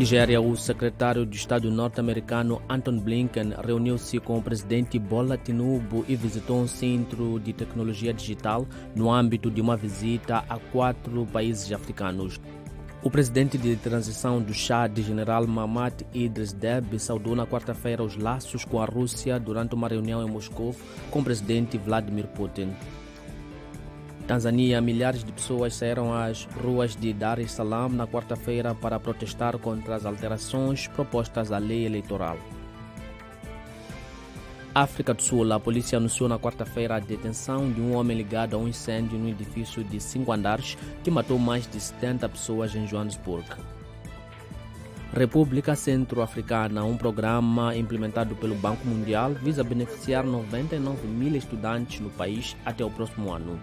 Nigéria, o secretário de Estado norte-americano Anton Blinken reuniu-se com o presidente Bola Tinubu e visitou um centro de tecnologia digital no âmbito de uma visita a quatro países africanos. O presidente de transição do Chad, general Mamat Idris Deby, saudou na quarta-feira os laços com a Rússia durante uma reunião em Moscou com o presidente Vladimir Putin. Tanzânia, milhares de pessoas saíram às ruas de Dar es Salaam na quarta-feira para protestar contra as alterações propostas à lei eleitoral. África do Sul, a polícia anunciou na quarta-feira a detenção de um homem ligado a um incêndio no edifício de cinco andares que matou mais de 70 pessoas em Johannesburg. República Centro-Africana, um programa implementado pelo Banco Mundial, visa beneficiar 99 mil estudantes no país até o próximo ano.